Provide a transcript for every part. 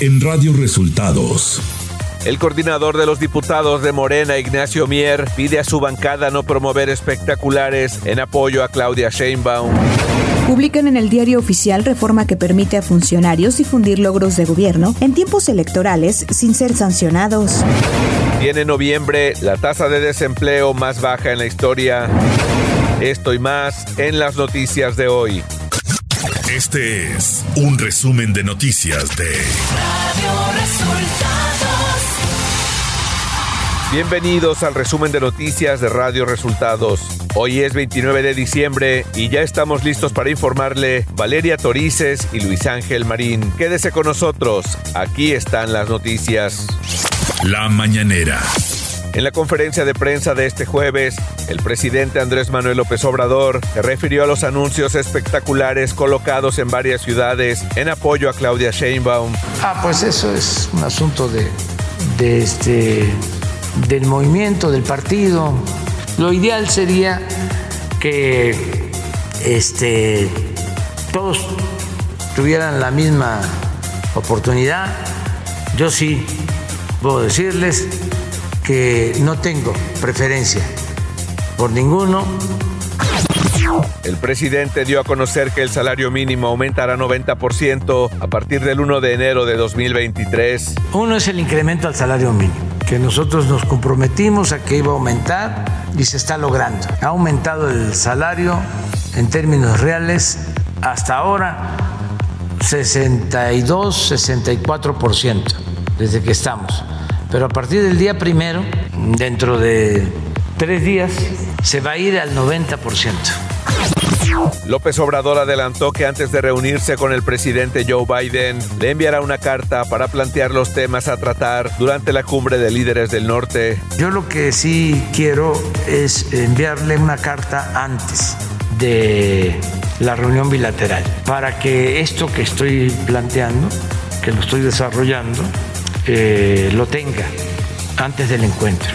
en Radio Resultados. El coordinador de los diputados de Morena, Ignacio Mier, pide a su bancada no promover espectaculares en apoyo a Claudia Sheinbaum. Publican en el diario oficial reforma que permite a funcionarios difundir logros de gobierno en tiempos electorales sin ser sancionados. Tiene noviembre la tasa de desempleo más baja en la historia. Esto y más en las noticias de hoy. Este es un resumen de noticias de Radio Resultados. Bienvenidos al resumen de noticias de Radio Resultados. Hoy es 29 de diciembre y ya estamos listos para informarle Valeria Torices y Luis Ángel Marín. Quédese con nosotros, aquí están las noticias. La mañanera. En la conferencia de prensa de este jueves, el presidente Andrés Manuel López Obrador se refirió a los anuncios espectaculares colocados en varias ciudades en apoyo a Claudia Sheinbaum. Ah, pues eso es un asunto de, de este, del movimiento, del partido. Lo ideal sería que este, todos tuvieran la misma oportunidad. Yo sí puedo decirles que no tengo preferencia por ninguno. El presidente dio a conocer que el salario mínimo aumentará 90% a partir del 1 de enero de 2023. Uno es el incremento al salario mínimo, que nosotros nos comprometimos a que iba a aumentar y se está logrando. Ha aumentado el salario en términos reales hasta ahora 62, 64% desde que estamos pero a partir del día primero, dentro de tres días, se va a ir al 90%. López Obrador adelantó que antes de reunirse con el presidente Joe Biden, le enviará una carta para plantear los temas a tratar durante la cumbre de líderes del norte. Yo lo que sí quiero es enviarle una carta antes de la reunión bilateral, para que esto que estoy planteando, que lo estoy desarrollando, eh, lo tenga antes del encuentro.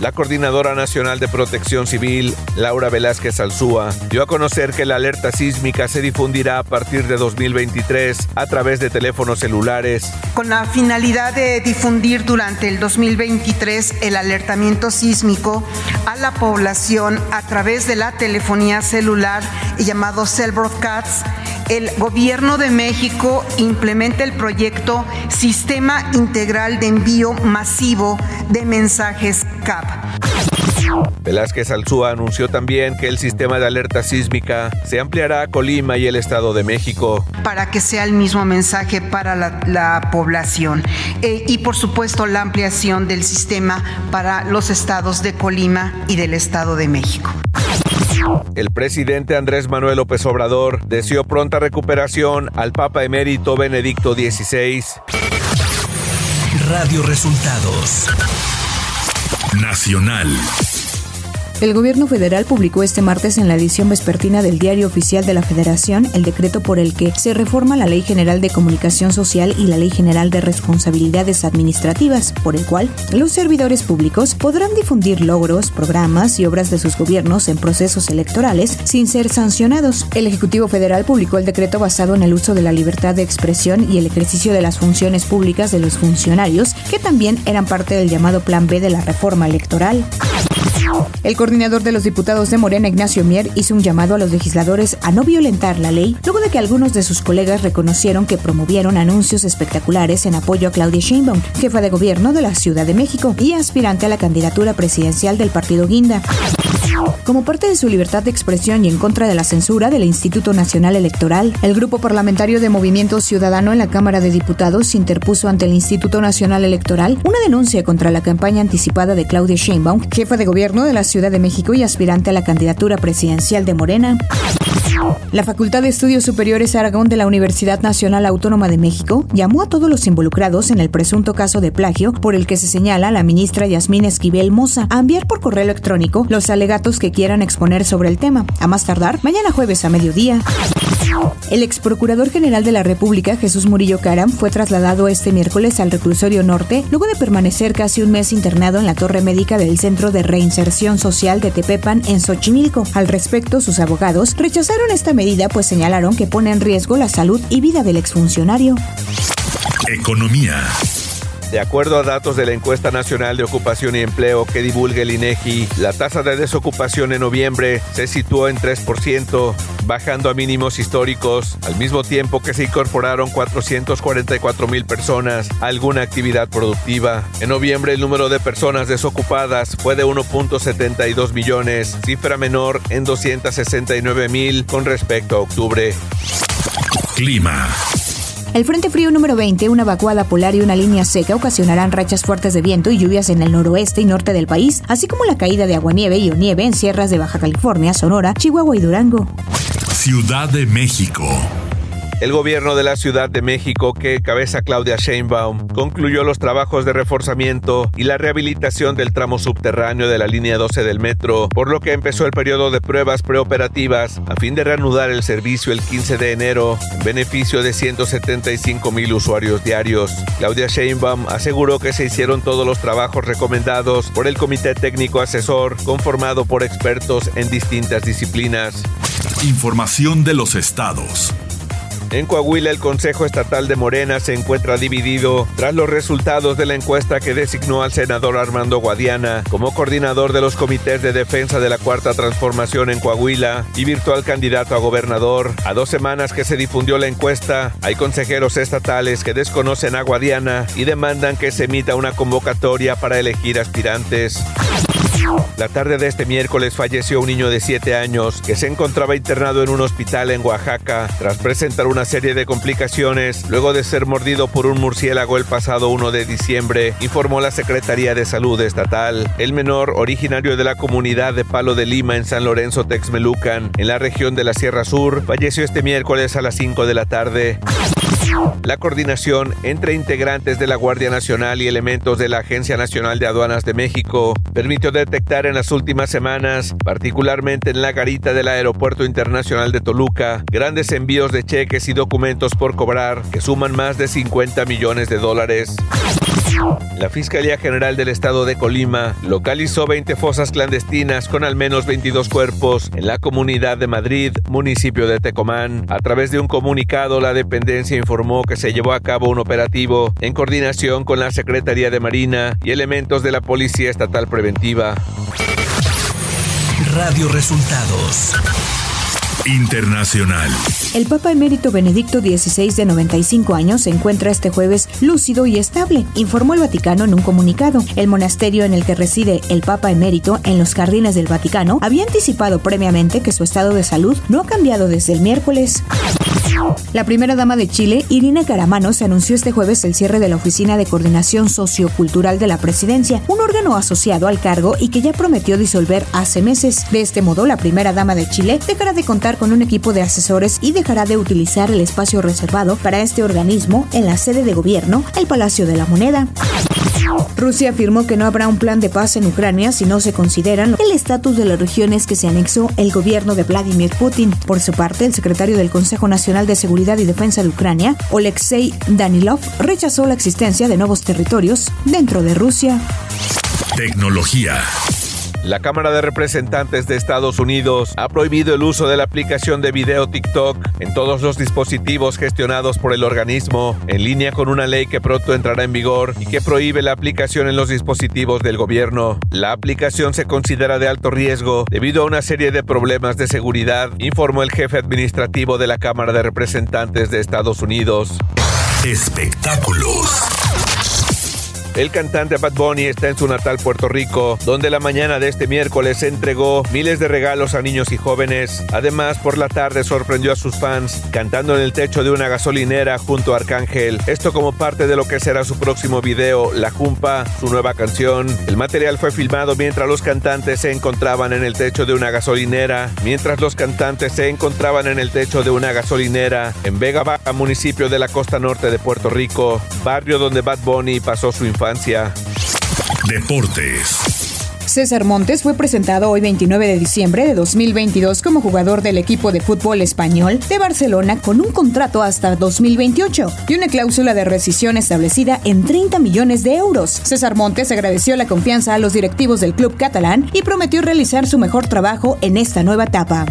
La Coordinadora Nacional de Protección Civil, Laura Velázquez Alzúa, dio a conocer que la alerta sísmica se difundirá a partir de 2023 a través de teléfonos celulares. Con la finalidad de difundir durante el 2023 el alertamiento sísmico a la población a través de la telefonía celular llamado Cell Broadcasts, el Gobierno de México implementa el proyecto Sistema Integral de Envío Masivo de Mensajes CAP. Velázquez Alzúa anunció también que el sistema de alerta sísmica se ampliará a Colima y el Estado de México. Para que sea el mismo mensaje para la, población. Eh, y por supuesto la ampliación del sistema para los estados de Colima y del Estado de México. El presidente Andrés Manuel López Obrador deseó pronta recuperación al Papa emérito Benedicto XVI. Radio Resultados Nacional. El gobierno federal publicó este martes en la edición vespertina del Diario Oficial de la Federación el decreto por el que se reforma la Ley General de Comunicación Social y la Ley General de Responsabilidades Administrativas, por el cual los servidores públicos podrán difundir logros, programas y obras de sus gobiernos en procesos electorales sin ser sancionados. El Ejecutivo Federal publicó el decreto basado en el uso de la libertad de expresión y el ejercicio de las funciones públicas de los funcionarios, que también eran parte del llamado Plan B de la reforma electoral. El coordinador de los diputados de Morena, Ignacio Mier, hizo un llamado a los legisladores a no violentar la ley, luego de que algunos de sus colegas reconocieron que promovieron anuncios espectaculares en apoyo a Claudia Sheinbaum, jefa de gobierno de la Ciudad de México y aspirante a la candidatura presidencial del partido Guinda. Como parte de su libertad de expresión y en contra de la censura del Instituto Nacional Electoral, el grupo parlamentario de Movimiento Ciudadano en la Cámara de Diputados interpuso ante el Instituto Nacional Electoral una denuncia contra la campaña anticipada de Claudia Sheinbaum, jefa de gobierno de la Ciudad de México y aspirante a la candidatura presidencial de Morena. La Facultad de Estudios Superiores Aragón de la Universidad Nacional Autónoma de México llamó a todos los involucrados en el presunto caso de plagio por el que se señala a la ministra Yasmín Esquivel Moza a enviar por correo electrónico los alegatos que quieran exponer sobre el tema, a más tardar mañana jueves a mediodía. El ex procurador general de la República, Jesús Murillo Caram, fue trasladado este miércoles al reclusorio norte luego de permanecer casi un mes internado en la torre médica del Centro de Reinserción Social de Tepepan en Xochimilco. Al respecto, sus abogados rechazaron esta medida pues señalaron que pone en riesgo la salud y vida del exfuncionario. Economía. De acuerdo a datos de la encuesta nacional de ocupación y empleo que divulga el INEGI, la tasa de desocupación en noviembre se situó en 3%, bajando a mínimos históricos, al mismo tiempo que se incorporaron 444 mil personas a alguna actividad productiva. En noviembre el número de personas desocupadas fue de 1.72 millones, cifra menor en 269 mil con respecto a octubre. Clima. El Frente Frío número 20, una vacuada polar y una línea seca ocasionarán rachas fuertes de viento y lluvias en el noroeste y norte del país, así como la caída de aguanieve y nieve en sierras de Baja California, Sonora, Chihuahua y Durango. Ciudad de México. El gobierno de la Ciudad de México, que cabeza Claudia Sheinbaum, concluyó los trabajos de reforzamiento y la rehabilitación del tramo subterráneo de la línea 12 del metro, por lo que empezó el periodo de pruebas preoperativas a fin de reanudar el servicio el 15 de enero en beneficio de 175 mil usuarios diarios. Claudia Sheinbaum aseguró que se hicieron todos los trabajos recomendados por el Comité Técnico Asesor, conformado por expertos en distintas disciplinas. Información de los estados. En Coahuila, el Consejo Estatal de Morena se encuentra dividido tras los resultados de la encuesta que designó al senador Armando Guadiana como coordinador de los comités de defensa de la Cuarta Transformación en Coahuila y virtual candidato a gobernador. A dos semanas que se difundió la encuesta, hay consejeros estatales que desconocen a Guadiana y demandan que se emita una convocatoria para elegir aspirantes. La tarde de este miércoles falleció un niño de 7 años que se encontraba internado en un hospital en Oaxaca tras presentar una serie de complicaciones luego de ser mordido por un murciélago el pasado 1 de diciembre, informó la Secretaría de Salud Estatal. El menor, originario de la comunidad de Palo de Lima en San Lorenzo Texmelucan, en la región de la Sierra Sur, falleció este miércoles a las 5 de la tarde. La coordinación entre integrantes de la Guardia Nacional y elementos de la Agencia Nacional de Aduanas de México permitió detectar en las últimas semanas, particularmente en la garita del Aeropuerto Internacional de Toluca, grandes envíos de cheques y documentos por cobrar que suman más de 50 millones de dólares. La Fiscalía General del Estado de Colima localizó 20 fosas clandestinas con al menos 22 cuerpos en la comunidad de Madrid, municipio de Tecomán. A través de un comunicado, la dependencia informó que se llevó a cabo un operativo en coordinación con la Secretaría de Marina y elementos de la Policía Estatal Preventiva. Radio Resultados. Internacional. El Papa emérito Benedicto XVI de 95 años se encuentra este jueves lúcido y estable, informó el Vaticano en un comunicado. El monasterio en el que reside el Papa emérito en los jardines del Vaticano había anticipado previamente que su estado de salud no ha cambiado desde el miércoles. La primera dama de Chile, Irina Caramanos, anunció este jueves el cierre de la Oficina de Coordinación Sociocultural de la Presidencia, un órgano asociado al cargo y que ya prometió disolver hace meses. De este modo, la primera dama de Chile dejará de contar con un equipo de asesores y dejará de utilizar el espacio reservado para este organismo en la sede de gobierno, el Palacio de la Moneda. Rusia afirmó que no habrá un plan de paz en Ucrania si no se consideran el estatus de las regiones que se anexó el gobierno de Vladimir Putin. Por su parte, el secretario del Consejo Nacional de Seguridad y Defensa de Ucrania, Oleksiy Danilov, rechazó la existencia de nuevos territorios dentro de Rusia. Tecnología. La Cámara de Representantes de Estados Unidos ha prohibido el uso de la aplicación de video TikTok en todos los dispositivos gestionados por el organismo, en línea con una ley que pronto entrará en vigor y que prohíbe la aplicación en los dispositivos del gobierno. La aplicación se considera de alto riesgo debido a una serie de problemas de seguridad, informó el jefe administrativo de la Cámara de Representantes de Estados Unidos. Espectáculos. El cantante Bad Bunny está en su natal Puerto Rico, donde la mañana de este miércoles entregó miles de regalos a niños y jóvenes. Además, por la tarde sorprendió a sus fans cantando en el techo de una gasolinera junto a Arcángel. Esto como parte de lo que será su próximo video, La Jumpa, su nueva canción. El material fue filmado mientras los cantantes se encontraban en el techo de una gasolinera. Mientras los cantantes se encontraban en el techo de una gasolinera en Vega Baja, municipio de la costa norte de Puerto Rico, barrio donde Bad Bunny pasó su Deportes. César Montes fue presentado hoy 29 de diciembre de 2022 como jugador del equipo de fútbol español de Barcelona con un contrato hasta 2028 y una cláusula de rescisión establecida en 30 millones de euros. César Montes agradeció la confianza a los directivos del club catalán y prometió realizar su mejor trabajo en esta nueva etapa.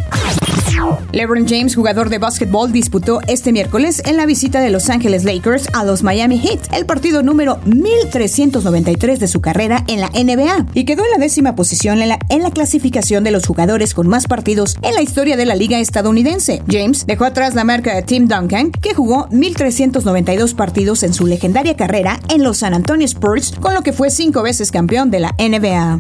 LeBron James, jugador de básquetbol, disputó este miércoles en la visita de Los Ángeles Lakers a los Miami Heat, el partido número 1393 de su carrera en la NBA, y quedó en la posición en la, en la clasificación de los jugadores con más partidos en la historia de la liga estadounidense. James dejó atrás la marca de Tim Duncan, que jugó 1392 partidos en su legendaria carrera en los San Antonio Spurs, con lo que fue cinco veces campeón de la NBA.